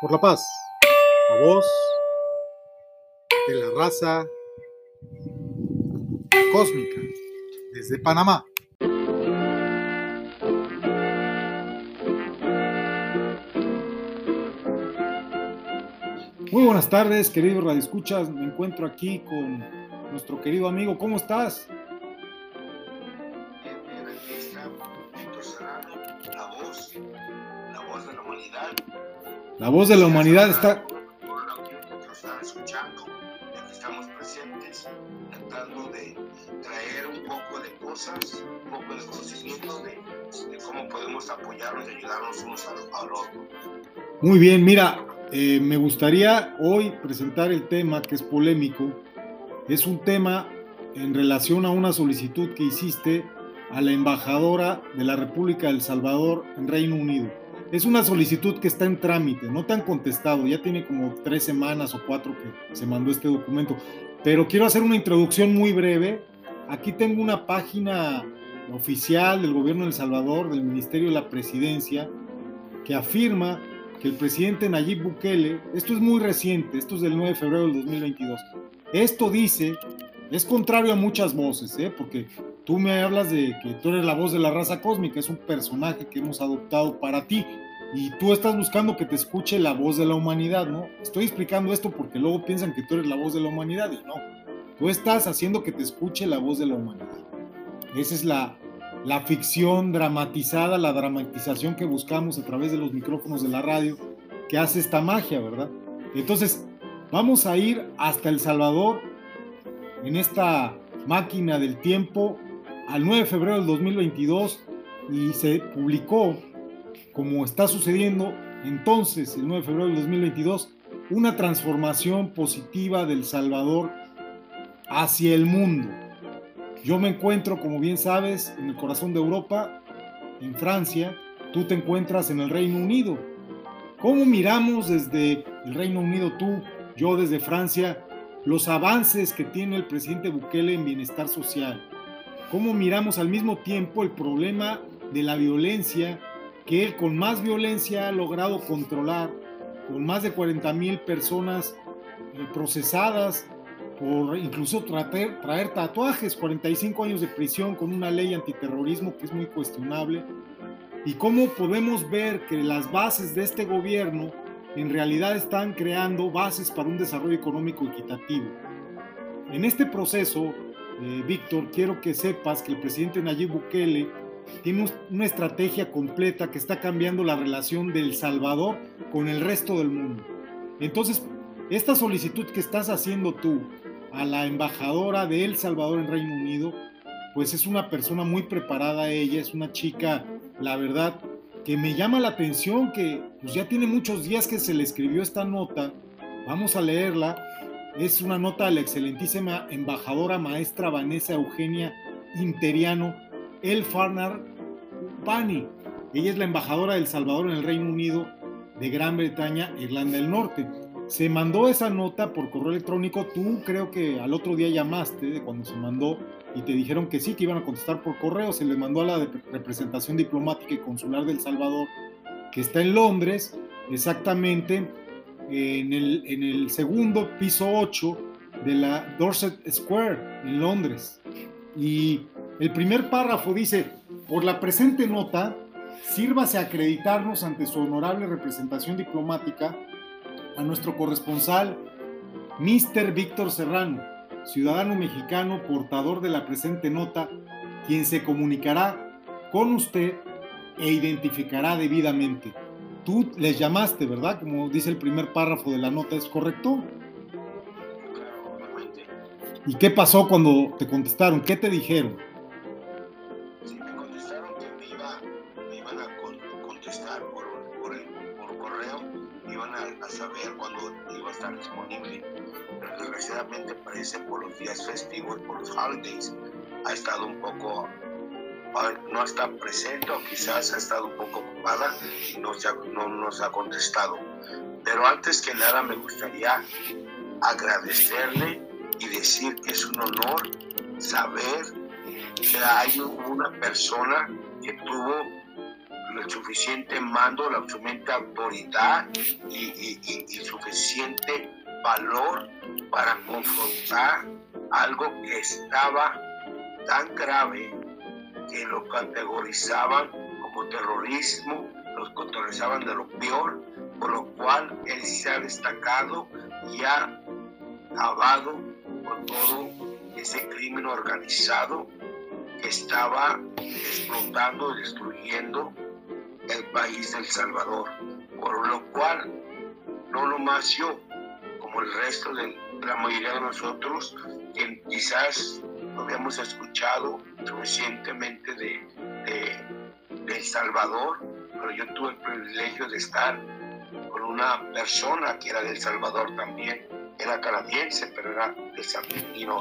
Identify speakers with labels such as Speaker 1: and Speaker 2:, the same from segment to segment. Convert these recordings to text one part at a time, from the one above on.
Speaker 1: por la paz. La voz de la raza cósmica desde Panamá. Muy buenas tardes, queridos radioescuchas. Me encuentro aquí con nuestro querido amigo. ¿Cómo estás?
Speaker 2: La voz de la humanidad
Speaker 1: está.
Speaker 2: escuchando, estamos presentes, tratando de traer un poco de cosas, un poco de conocimiento de, cómo podemos apoyarnos y ayudarnos unos al, otro.
Speaker 1: Muy bien, mira, eh, me gustaría hoy presentar el tema que es polémico. Es un tema en relación a una solicitud que hiciste a la embajadora de la República del Salvador en Reino Unido. Es una solicitud que está en trámite, no te han contestado, ya tiene como tres semanas o cuatro que se mandó este documento, pero quiero hacer una introducción muy breve. Aquí tengo una página oficial del gobierno de El Salvador, del Ministerio de la Presidencia, que afirma que el presidente Nayib Bukele, esto es muy reciente, esto es del 9 de febrero del 2022, esto dice, es contrario a muchas voces, ¿eh? porque Tú me hablas de que tú eres la voz de la raza cósmica, es un personaje que hemos adoptado para ti y tú estás buscando que te escuche la voz de la humanidad, ¿no? Estoy explicando esto porque luego piensan que tú eres la voz de la humanidad y no. Tú estás haciendo que te escuche la voz de la humanidad. Esa es la, la ficción dramatizada, la dramatización que buscamos a través de los micrófonos de la radio, que hace esta magia, ¿verdad? Entonces, vamos a ir hasta El Salvador en esta máquina del tiempo al 9 de febrero del 2022 y se publicó, como está sucediendo entonces, el 9 de febrero del 2022, una transformación positiva del Salvador hacia el mundo. Yo me encuentro, como bien sabes, en el corazón de Europa, en Francia, tú te encuentras en el Reino Unido. ¿Cómo miramos desde el Reino Unido tú, yo desde Francia, los avances que tiene el presidente Bukele en bienestar social? Cómo miramos al mismo tiempo el problema de la violencia que él con más violencia ha logrado controlar, con más de 40 mil personas eh, procesadas por incluso traer, traer tatuajes, 45 años de prisión con una ley antiterrorismo que es muy cuestionable, y cómo podemos ver que las bases de este gobierno en realidad están creando bases para un desarrollo económico equitativo. En este proceso, eh, Víctor, quiero que sepas que el presidente Nayib Bukele tiene una estrategia completa que está cambiando la relación del Salvador con el resto del mundo. Entonces, esta solicitud que estás haciendo tú a la embajadora de El Salvador en Reino Unido, pues es una persona muy preparada ella, es una chica, la verdad, que me llama la atención que pues ya tiene muchos días que se le escribió esta nota. Vamos a leerla es una nota a la excelentísima embajadora maestra Vanessa Eugenia Interiano El Farnar Pani. Ella es la embajadora del Salvador en el Reino Unido de Gran Bretaña, Irlanda del Norte. Se mandó esa nota por correo electrónico. Tú creo que al otro día llamaste cuando se mandó y te dijeron que sí, que iban a contestar por correo. Se le mandó a la representación diplomática y consular del Salvador, que está en Londres, exactamente en el, en el segundo piso 8 de la Dorset Square en Londres. Y el primer párrafo dice, por la presente nota, sírvase acreditarnos ante su honorable representación diplomática a nuestro corresponsal, Mr. Víctor Serrano, ciudadano mexicano portador de la presente nota, quien se comunicará con usted e identificará debidamente tú les llamaste, ¿verdad? Como dice el primer párrafo de la nota, ¿es correcto? ¿Y qué pasó cuando te contestaron? ¿Qué te dijeron?
Speaker 2: O quizás ha estado un poco ocupada y no, no nos ha contestado. Pero antes que nada me gustaría agradecerle y decir que es un honor saber que hay una persona que tuvo el suficiente mando, la suficiente autoridad y, y, suficiente valor para confrontar algo que estaba tan grave que lo categorizaban como terrorismo, los categorizaban de lo peor, por lo cual él se ha destacado y ha acabado con todo ese crimen organizado que estaba explotando y destruyendo el país del Salvador, por lo cual no lo más yo, como el resto de la mayoría de nosotros, que quizás no habíamos escuchado suficientemente de, de, El Salvador, pero yo tuve el privilegio de estar con una persona que era del Salvador también, era canadiense, pero era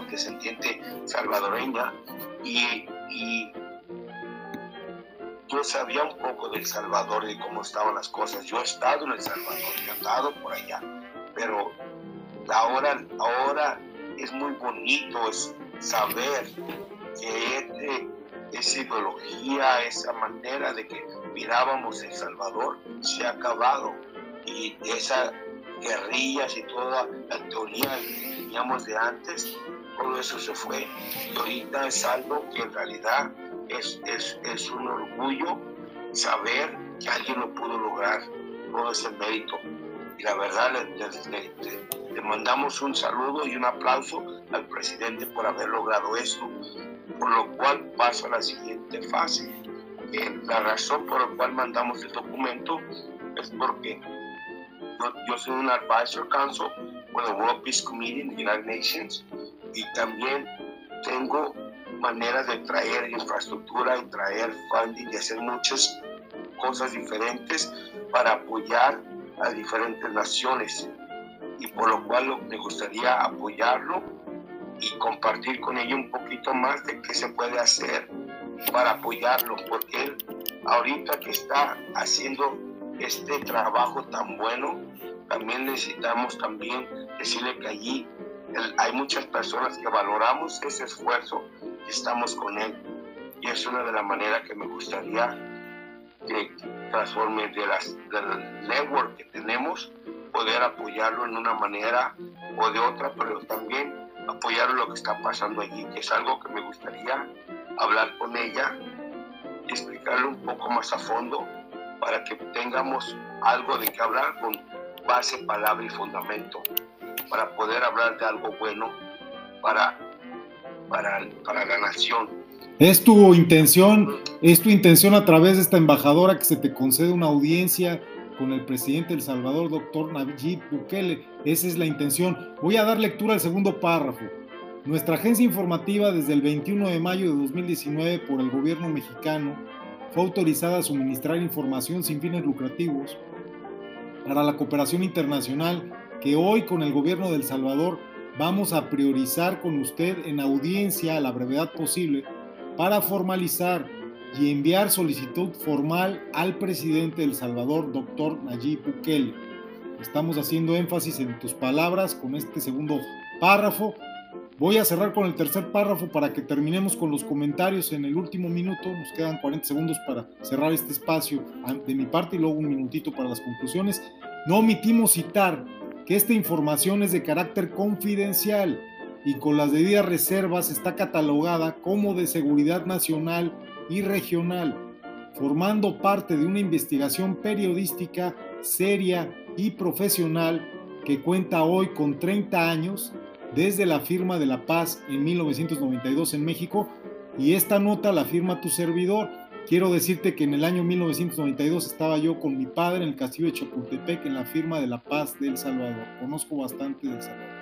Speaker 2: descendiente salvadoreña, y, yo sabía un poco del Salvador y cómo estaban las cosas. Yo he estado en El Salvador, he estado por allá, pero ahora, ahora es muy bonito es saber que este, esa ideología, esa manera de que mirábamos El Salvador se ha acabado y esa guerrillas y toda la teoría que teníamos de antes, todo eso se fue. Y ahorita es algo que en realidad es, es, es un orgullo saber que alguien lo pudo lograr, todo ese mérito. Y la verdad, le, le, mandamos un saludo y un aplauso al presidente por haber logrado esto, por lo cual pasa a la siguiente fase. la razón por la cual mandamos el documento es porque yo, soy un advisor council con el World Peace Committee in the United Nations y también tengo maneras de traer infraestructura y traer funding y hacer muchas cosas diferentes para apoyar a diferentes naciones y por lo cual me gustaría apoyarlo y compartir con ellos un poquito más de qué se puede hacer para apoyarlo porque él ahorita que está haciendo este trabajo tan bueno también necesitamos también decirle que allí hay muchas personas que valoramos ese esfuerzo y estamos con él. Y es una de las maneras que me gustaría que transforme de las, del network que tenemos, poder apoyarlo en una manera o de otra, pero también apoyar lo que está pasando allí, que es algo que me gustaría hablar con ella y explicarle un poco más a fondo para que tengamos algo de qué hablar con base, palabra y fundamento para poder hablar de algo bueno para, para, para la nación.
Speaker 1: Es tu intención, es tu intención a través de esta embajadora que se te concede una audiencia con el presidente del Salvador, doctor Nayib Bukele. Esa es la intención. Voy a dar lectura al segundo párrafo. Nuestra agencia informativa desde el 21 de mayo de 2019 por el gobierno mexicano fue autorizada a suministrar información sin fines lucrativos para la cooperación internacional que hoy con el gobierno de El Salvador vamos a priorizar con usted en audiencia a la brevedad posible para formalizar y enviar solicitud formal al presidente de El Salvador, doctor Nayib Bukele. Estamos haciendo énfasis en tus palabras con este segundo párrafo. Voy a cerrar con el tercer párrafo para que terminemos con los comentarios en el último minuto. Nos quedan 40 segundos para cerrar este espacio de mi parte y luego un minutito para las conclusiones. No omitimos citar que esta información es de carácter confidencial y con las debidas reservas está catalogada como de seguridad nacional y regional, formando parte de una investigación periodística seria y profesional que cuenta hoy con 30 años desde la firma de la paz en 1992 en México y esta nota la firma tu servidor Quiero decirte que en el año 1992 estaba yo con mi padre en el castillo de Chapultepec en la firma de la paz de El Salvador. Conozco bastante de El Salvador.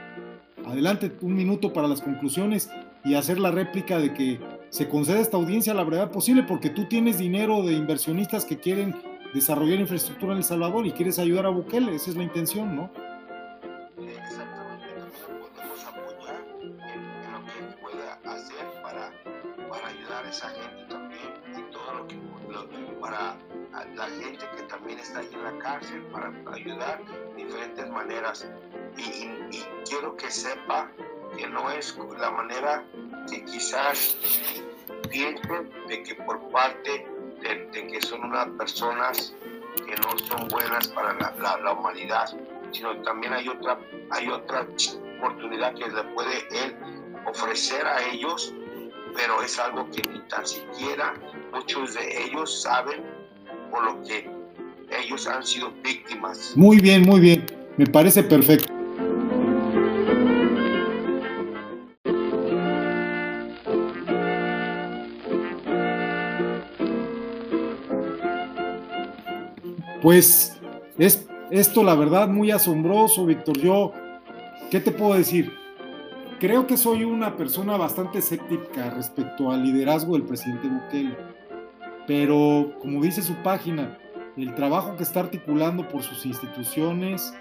Speaker 1: Adelante un minuto para las conclusiones y hacer la réplica de que se conceda esta audiencia la brevedad posible porque tú tienes dinero de inversionistas que quieren desarrollar infraestructura en El Salvador y quieres ayudar a Bukele. Esa es la intención, ¿no?
Speaker 2: Exactamente. Podemos apoyar en, lo que pueda hacer para, ayudar a esa gente para la gente que también está ahí en la cárcel, para ayudar de diferentes maneras. Y, quiero que sepa que no es la manera que quizás piensen de que por parte de, que son unas personas que no son buenas para la, humanidad, sino también hay otra, hay otra oportunidad que le puede él ofrecer a ellos, pero es algo que ni tan siquiera muchos de ellos saben por lo que ellos han sido víctimas.
Speaker 1: Muy bien, muy bien, me parece perfecto. Pues es esto la verdad muy asombroso, Víctor. Yo, ¿qué te puedo decir? Creo que soy una persona bastante escéptica respecto al liderazgo del presidente Bukele. Pero, como dice su página, el trabajo que está articulando por sus instituciones,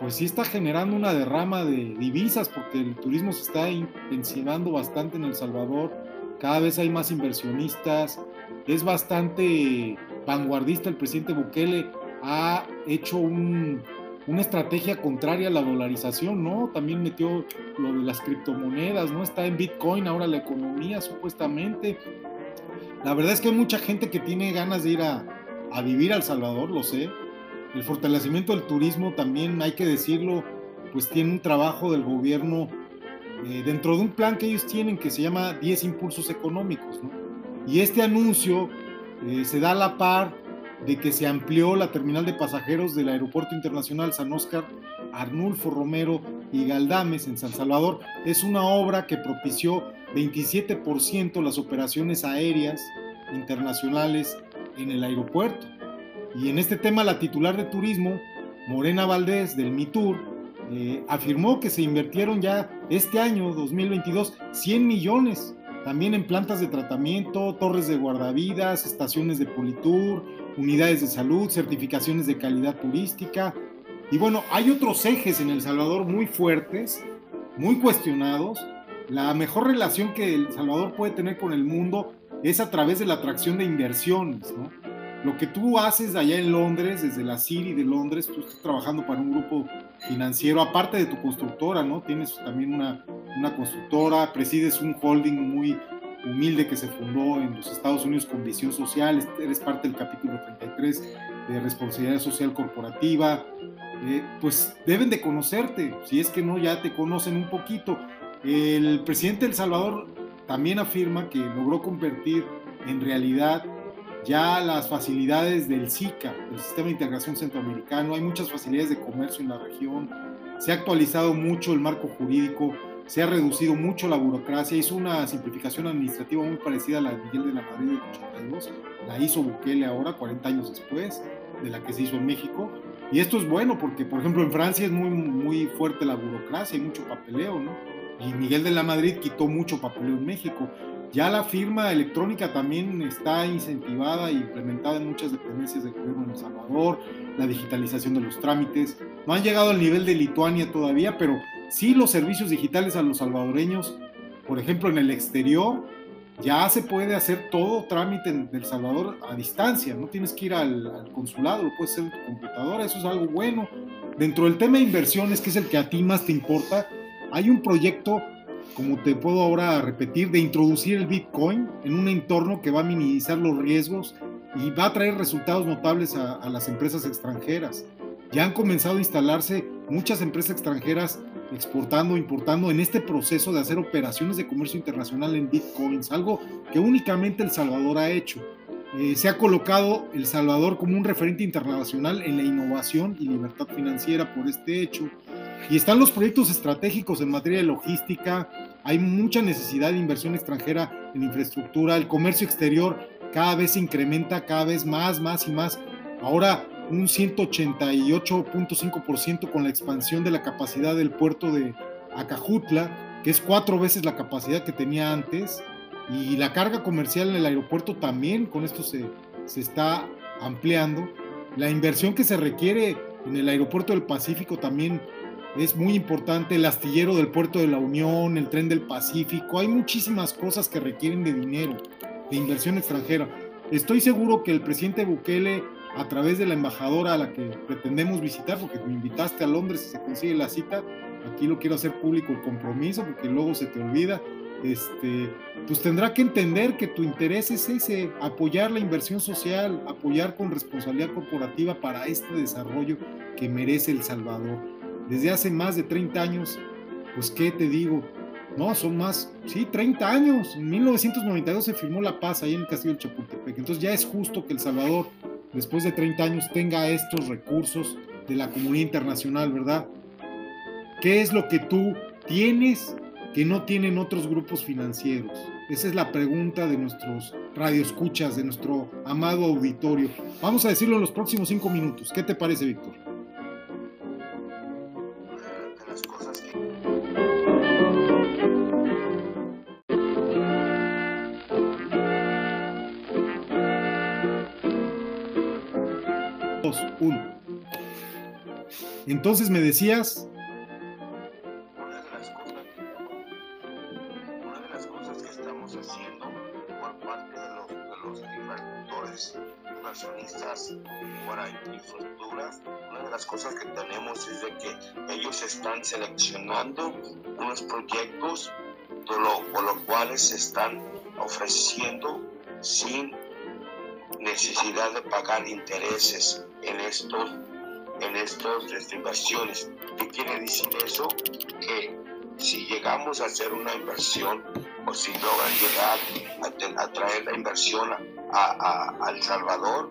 Speaker 1: pues sí está generando una derrama de divisas porque el turismo se está intensivando bastante en El Salvador, cada vez hay más inversionistas, es bastante vanguardista el presidente Bukele, ha hecho una estrategia contraria a la dolarización, ¿no? También metió lo de las criptomonedas, ¿no? Está en Bitcoin ahora la economía, supuestamente. La verdad es que hay mucha gente que tiene ganas de ir a, a vivir al Salvador, lo sé. El fortalecimiento del turismo también, hay que decirlo, pues tiene un trabajo del gobierno eh, dentro de un plan que ellos tienen que se llama 10 impulsos económicos. ¿no? Y este anuncio eh, se da la par de que se amplió la terminal de pasajeros del Aeropuerto Internacional San Oscar Arnulfo Romero y Galdames en San Salvador. Es una obra que propició 27% las operaciones aéreas internacionales en el aeropuerto. Y en este tema la titular de turismo, Morena Valdés del MITUR, eh, afirmó que se invirtieron ya este año 2022 100 millones también en plantas de tratamiento, torres de guardavidas, estaciones de Politur, unidades de salud, certificaciones de calidad turística. Y bueno, hay otros ejes en El Salvador muy fuertes, muy cuestionados. La mejor relación que El Salvador puede tener con el mundo es a través de la atracción de inversiones, ¿no? Lo que tú haces allá en Londres, desde la City de Londres, tú estás trabajando para un grupo financiero, aparte de tu constructora, ¿no? Tienes también una, una constructora, presides un holding muy humilde que se fundó en los Estados Unidos con visión social, eres parte del capítulo 33 de responsabilidad social corporativa, eh, pues deben de conocerte, si es que no ya te conocen un poquito. El presidente de El Salvador también afirma que logró convertir en realidad ya las facilidades del SICA, el Sistema de Integración Centroamericano, hay muchas facilidades de comercio en la región, se ha actualizado mucho el marco jurídico, se ha reducido mucho la burocracia, hizo una simplificación administrativa muy parecida a la de Miguel de la Madrid del 82, la hizo Bukele ahora, 40 años después de la que se hizo en México, y esto es bueno porque, por ejemplo, en Francia es muy, muy fuerte la burocracia, hay mucho papeleo, ¿no? Y Miguel de la Madrid quitó mucho papeleo en México. Ya la firma electrónica también está incentivada e implementada en muchas dependencias del gobierno en El Salvador, la digitalización de los trámites. No han llegado al nivel de Lituania todavía, pero sí los servicios digitales a los salvadoreños, por ejemplo en el exterior, ya se puede hacer todo trámite en El Salvador a distancia, no tienes que ir al, consulado, lo puedes hacer en tu computadora, eso es algo bueno. Dentro del tema de inversiones, que es el que a ti más te importa, hay un proyecto como te puedo ahora repetir, de introducir el Bitcoin en un entorno que va a minimizar los riesgos y va a traer resultados notables a, las empresas extranjeras. Ya han comenzado a instalarse muchas empresas extranjeras exportando, importando en este proceso de hacer operaciones de comercio internacional en bitcoins, algo que únicamente El Salvador ha hecho. Eh, se ha colocado El Salvador como un referente internacional en la innovación y libertad financiera por este hecho. Y están los proyectos estratégicos en materia de logística, hay mucha necesidad de inversión extranjera en infraestructura, el comercio exterior cada vez se incrementa, cada vez más, más y más. Ahora un 188.5% con la expansión de la capacidad del puerto de Acajutla, que es cuatro veces la capacidad que tenía antes, y la carga comercial en el aeropuerto también con esto se, se está ampliando. La inversión que se requiere en el aeropuerto del Pacífico también es muy importante, el astillero del puerto de la Unión, el tren del Pacífico, hay muchísimas cosas que requieren de dinero, de inversión extranjera. Estoy seguro que el presidente Bukele, a través de la embajadora a la que pretendemos visitar, porque me invitaste a Londres y se consigue la cita, aquí lo quiero hacer público el compromiso, porque luego se te olvida, este, pues tendrá que entender que tu interés es ese, apoyar la inversión social, apoyar con responsabilidad corporativa para este desarrollo que merece El Salvador. Desde hace más de 30 años, pues qué te digo, no, son más, sí, 30 años. En 1992 se firmó la paz ahí en el Castillo de Chapultepec. Entonces ya es justo que El Salvador, después de 30 años, tenga estos recursos de la comunidad internacional, ¿verdad? ¿Qué es lo que tú tienes que no tienen otros grupos financieros? Esa es la pregunta de nuestros radioescuchas, de nuestro amado auditorio. Vamos a decirlo en los próximos cinco minutos. ¿Qué te parece, Víctor? Entonces me decías...
Speaker 2: Una de las cosas, que estamos haciendo por parte de los, inversionistas para infraestructuras, una de las cosas que tenemos es de que ellos están seleccionando unos proyectos por los cuales se están ofreciendo sin necesidad de pagar intereses en estos en estas inversiones. ¿Qué quiere decir eso? Que si llegamos a hacer una inversión o si logran llegar a, traer la inversión a, a, El Salvador,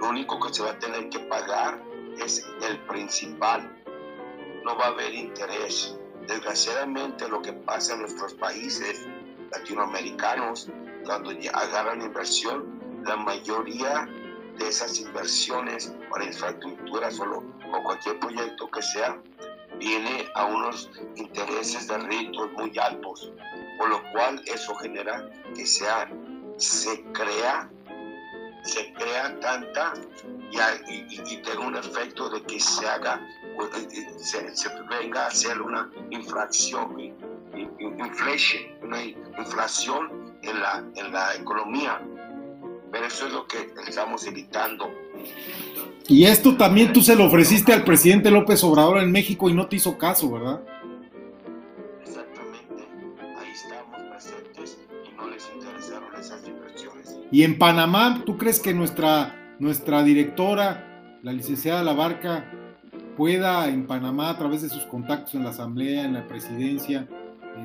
Speaker 2: lo único que se va a tener que pagar es el principal. No va a haber interés. Desgraciadamente lo que pasa en nuestros países latinoamericanos, cuando agarran inversión, la mayoría de esas inversiones para infraestructura solo o cualquier proyecto que sea, viene a unos intereses de ritos muy altos, por lo cual eso genera que sea, se crea, se crea tanta y, y, tenga un efecto de que se haga, pues, se, se venga a hacer una infracción, inflation, una inflación en la, en la economía pero eso es lo que estamos evitando.
Speaker 1: Y esto también tú se lo ofreciste al presidente López Obrador en México y no te hizo caso, ¿verdad?
Speaker 2: Exactamente. Ahí estamos presentes y no les interesaron esas inversiones.
Speaker 1: Y en Panamá, ¿tú crees que nuestra, nuestra directora, la licenciada Labarca, pueda en Panamá, a través de sus contactos en la Asamblea, en la presidencia,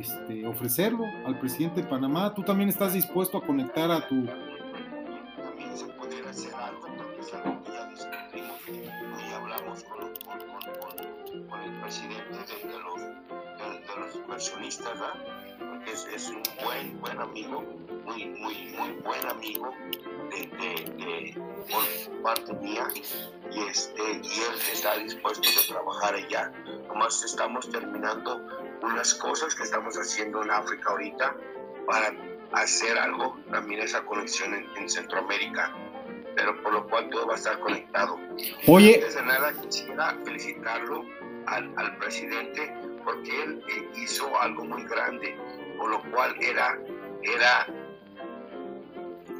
Speaker 1: este, ofrecerlo al presidente de Panamá? ¿Tú también estás dispuesto a conectar a tu
Speaker 2: inversionistas, Porque es, un buen, buen amigo, muy, muy, muy buen amigo de, de, por parte mía. Y, este, y él está dispuesto a trabajar allá. Nomás estamos terminando unas cosas que estamos haciendo en África ahorita para hacer algo, también esa conexión en, Centroamérica pero por lo cual todo va a estar conectado.
Speaker 1: Oye.
Speaker 2: Antes de nada, quisiera felicitarlo al, al presidente porque él eh, hizo algo muy grande, por lo cual era, era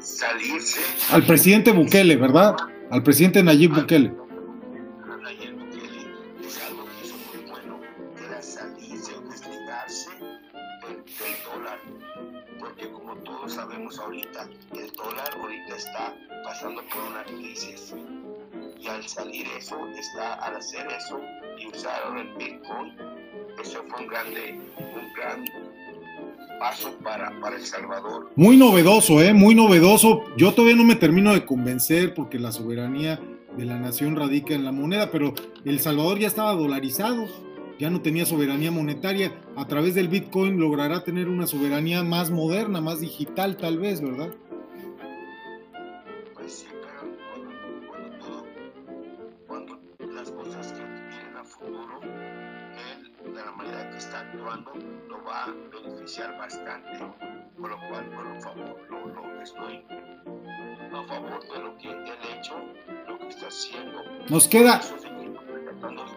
Speaker 2: salirse.
Speaker 1: Al presidente Bukele, ¿verdad? Al presidente Nayib Bukele.
Speaker 2: Y al salir eso, al hacer eso y usaron el Bitcoin eso fue un, gran paso para El Salvador.
Speaker 1: Muy novedoso, ¿eh? Muy novedoso. Yo todavía no me termino de convencer porque la soberanía de la nación radica en la moneda, pero El Salvador ya estaba dolarizado, ya no tenía soberanía monetaria. A través del Bitcoin logrará tener una soberanía más moderna, más digital tal vez, ¿verdad?
Speaker 2: Lo va a beneficiar bastante, por lo cual, por favor, lo, lo estoy a favor de lo que él ha hecho, lo que está haciendo.
Speaker 1: Nos queda.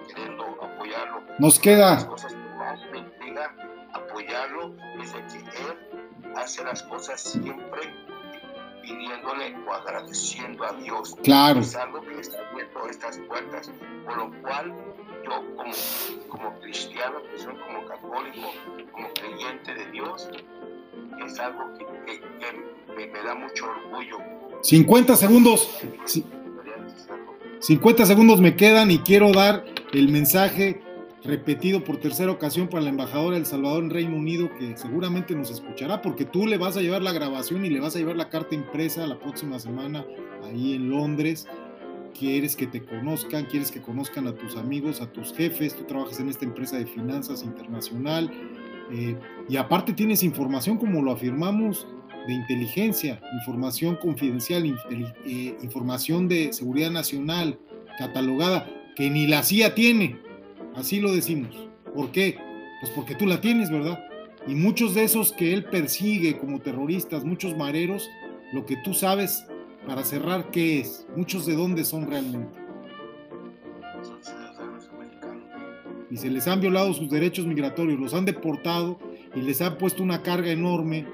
Speaker 2: Queriendo apoyarlo.
Speaker 1: Nos queda.
Speaker 2: Las cosas que más me intriga apoyarlo es de que él hace las cosas siempre pidiéndole o agradeciendo a Dios.
Speaker 1: Claro.
Speaker 2: Que está abriendo estas puertas, por lo cual yo como, como cristiano, como católico, como creyente de Dios, es algo que, me, me, da mucho orgullo.
Speaker 1: 50 segundos. 50 segundos me quedan y quiero dar el mensaje repetido por tercera ocasión para la embajadora del Salvador en Reino Unido, que seguramente nos escuchará, porque tú le vas a llevar la grabación y le vas a llevar la carta impresa la próxima semana ahí en Londres. Quieres que te conozcan, quieres que conozcan a tus amigos, a tus jefes, tú trabajas en esta empresa de finanzas internacional eh, y aparte tienes información como lo afirmamos de inteligencia, información confidencial, eh, información de seguridad nacional catalogada que ni la CIA tiene. Así lo decimos. ¿Por qué? Pues porque tú la tienes, ¿verdad? Y muchos de esos que él persigue como terroristas, muchos mareros, lo que tú sabes para cerrar, ¿qué es? Muchos de dónde son realmente. Y se les han violado sus derechos migratorios, los han deportado y les han puesto una carga enorme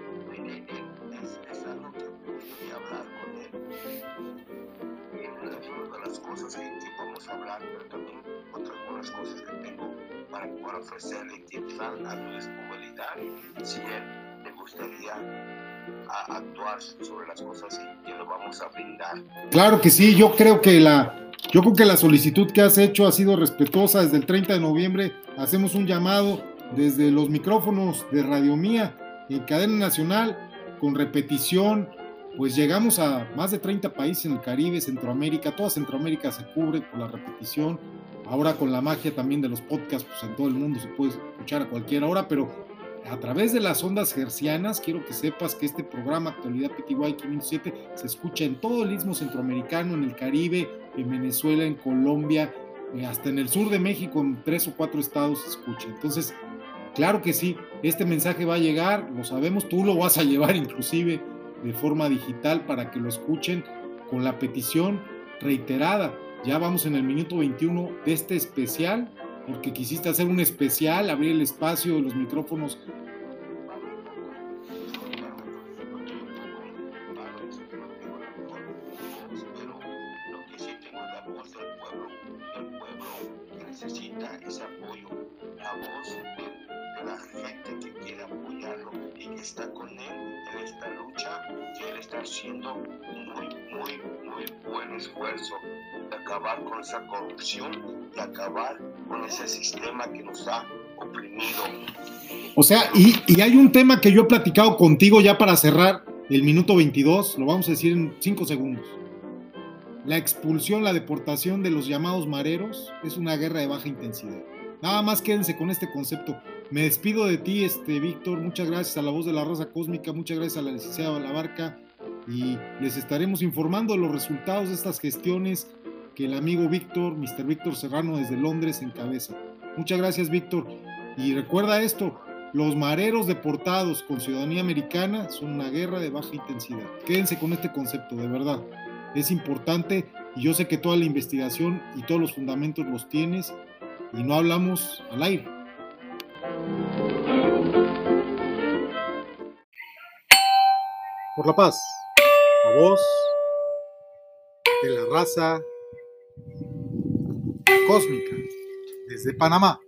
Speaker 2: que
Speaker 1: sí, yo creo que la yo creo que la solicitud que has hecho ha sido respetuosa. Desde el 30 de noviembre hacemos un llamado desde los micrófonos de Radio Mía en cadena nacional con repetición. Pues llegamos a más de 30 países en el Caribe, Centroamérica, toda Centroamérica se cubre por la repetición. Ahora con la magia también de los podcasts, pues en todo el mundo se puede escuchar a cualquier hora, pero a través de las ondas hercianas, quiero que sepas que este programa Actualidad PTY 507 se escucha en todo el istmo centroamericano, en el Caribe, en Venezuela, en Colombia, eh, hasta en el sur de México, en tres o cuatro estados se escucha. Entonces, claro que sí, este mensaje va a llegar, lo sabemos, tú lo vas a llevar inclusive de forma digital para que lo escuchen con la petición reiterada ya vamos en el minuto 21 de este especial, porque quisiste hacer un especial, abrir el espacio de los micrófonos
Speaker 2: ese apoyo, la voz de la gente que quiere apoyarlo y que está con él en esta lucha, que él está haciendo muy, muy, muy buen esfuerzo acabar con esa corrupción y acabar con ese sistema que nos ha oprimido.
Speaker 1: O sea, y, y hay un tema que yo he platicado contigo ya para cerrar el minuto 22, lo vamos a decir en 5 segundos. La expulsión, la deportación de los llamados mareros es una guerra de baja intensidad. Nada más quédense con este concepto. Me despido de ti, este Víctor. Muchas gracias a la voz de la raza cósmica, muchas gracias a la licenciada Barca y les estaremos informando de los resultados de estas gestiones que el amigo Víctor, Mr. Víctor Serrano desde Londres encabeza. Muchas gracias Víctor. Y recuerda esto, los mareros deportados con ciudadanía americana son una guerra de baja intensidad. Quédense con este concepto, de verdad. Es importante y yo sé que toda la investigación y todos los fundamentos los tienes y no hablamos al aire. Por la paz, a voz de la raza cósmica desde Panamá.